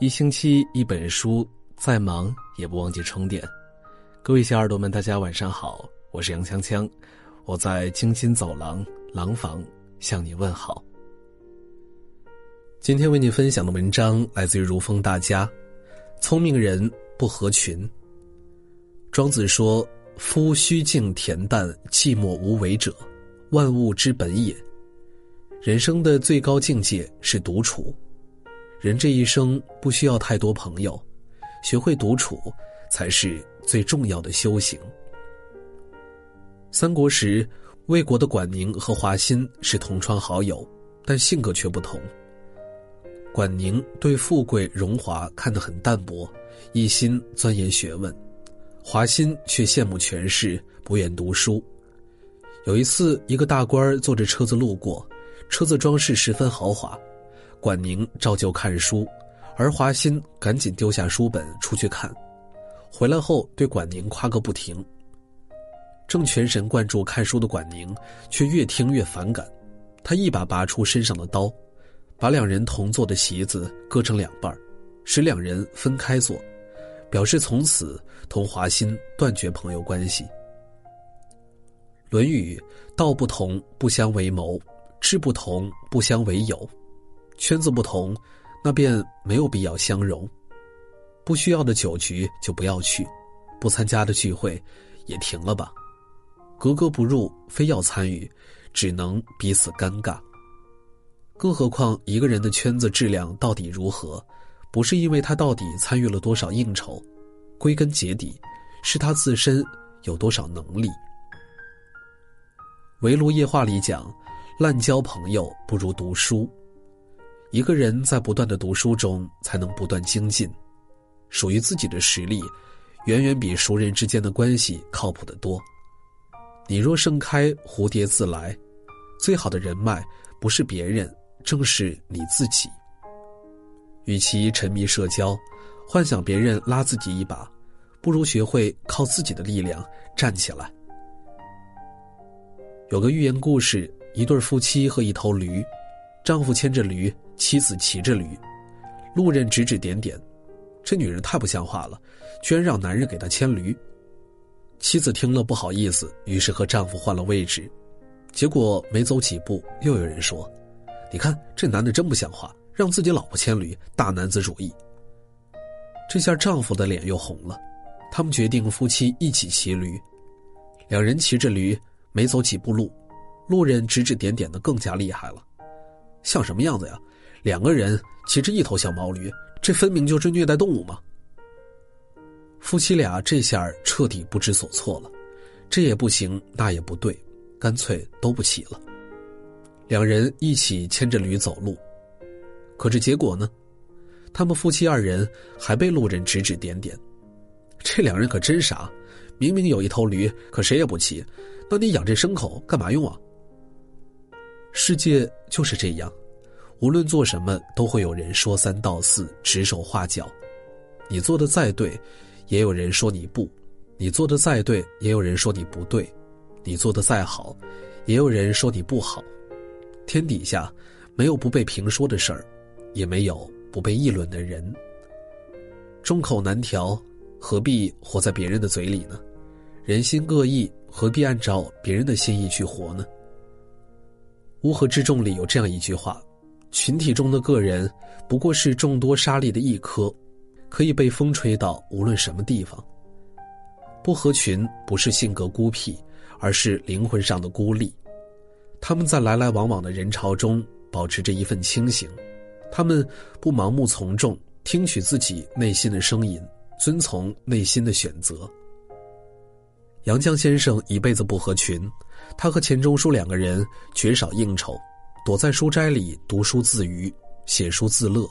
一星期一本书，再忙也不忘记充电。各位小耳朵们，大家晚上好，我是杨锵锵，我在京津走廊廊坊向你问好。今天为你分享的文章来自于如风大家，聪明人不合群。庄子说：“夫虚静恬淡、寂寞无为者，万物之本也。”人生的最高境界是独处。人这一生不需要太多朋友，学会独处才是最重要的修行。三国时，魏国的管宁和华歆是同窗好友，但性格却不同。管宁对富贵荣华看得很淡薄，一心钻研学问；华歆却羡慕权势，不愿读书。有一次，一个大官坐着车子路过，车子装饰十分豪华。管宁照旧看书，而华歆赶紧丢下书本出去看，回来后对管宁夸个不停。正全神贯注看书的管宁，却越听越反感，他一把拔出身上的刀，把两人同坐的席子割成两半，使两人分开坐，表示从此同华歆断绝朋友关系。《论语》道不同不相为谋，志不同不相为友。圈子不同，那便没有必要相融。不需要的酒局就不要去，不参加的聚会也停了吧。格格不入，非要参与，只能彼此尴尬。更何况一个人的圈子质量到底如何，不是因为他到底参与了多少应酬，归根结底，是他自身有多少能力。《围炉夜话》里讲，滥交朋友不如读书。一个人在不断的读书中，才能不断精进。属于自己的实力，远远比熟人之间的关系靠谱得多。你若盛开，蝴蝶自来。最好的人脉不是别人，正是你自己。与其沉迷社交，幻想别人拉自己一把，不如学会靠自己的力量站起来。有个寓言故事：一对夫妻和一头驴，丈夫牵着驴。妻子骑着驴，路人指指点点，这女人太不像话了，居然让男人给她牵驴。妻子听了不好意思，于是和丈夫换了位置。结果没走几步，又有人说：“你看这男的真不像话，让自己老婆牵驴，大男子主义。”这下丈夫的脸又红了。他们决定夫妻一起骑驴。两人骑着驴，没走几步路，路人指指点点的更加厉害了。像什么样子呀？两个人骑着一头小毛驴，这分明就是虐待动物嘛！夫妻俩这下彻底不知所措了，这也不行，那也不对，干脆都不骑了。两人一起牵着驴走路，可这结果呢？他们夫妻二人还被路人指指点点。这两人可真傻，明明有一头驴，可谁也不骑，那你养这牲口干嘛用啊？世界就是这样。无论做什么，都会有人说三道四、指手画脚。你做的再对，也有人说你不；你做的再对，也有人说你不对；你做的再好，也有人说你不好。天底下没有不被评说的事儿，也没有不被议论的人。众口难调，何必活在别人的嘴里呢？人心各异，何必按照别人的心意去活呢？乌合之众里有这样一句话。群体中的个人，不过是众多沙粒的一颗，可以被风吹到无论什么地方。不合群不是性格孤僻，而是灵魂上的孤立。他们在来来往往的人潮中保持着一份清醒，他们不盲目从众，听取自己内心的声音，遵从内心的选择。杨绛先生一辈子不合群，他和钱钟书两个人绝少应酬。躲在书斋里读书自娱，写书自乐。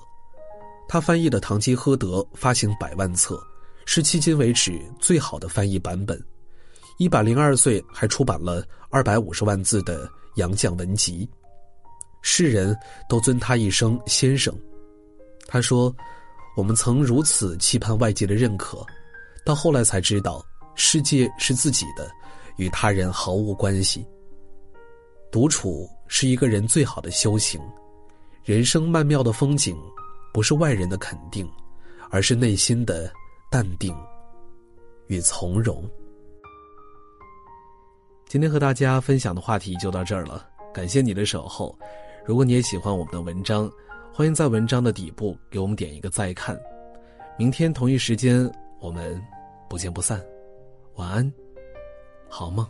他翻译的《堂吉诃德》发行百万册，是迄今为止最好的翻译版本。一百零二岁还出版了二百五十万字的《杨绛文集》，世人都尊他一声先生。他说：“我们曾如此期盼外界的认可，到后来才知道，世界是自己的，与他人毫无关系。”独处是一个人最好的修行，人生曼妙的风景，不是外人的肯定，而是内心的淡定与从容。今天和大家分享的话题就到这儿了，感谢你的守候。如果你也喜欢我们的文章，欢迎在文章的底部给我们点一个再看。明天同一时间，我们不见不散。晚安，好梦。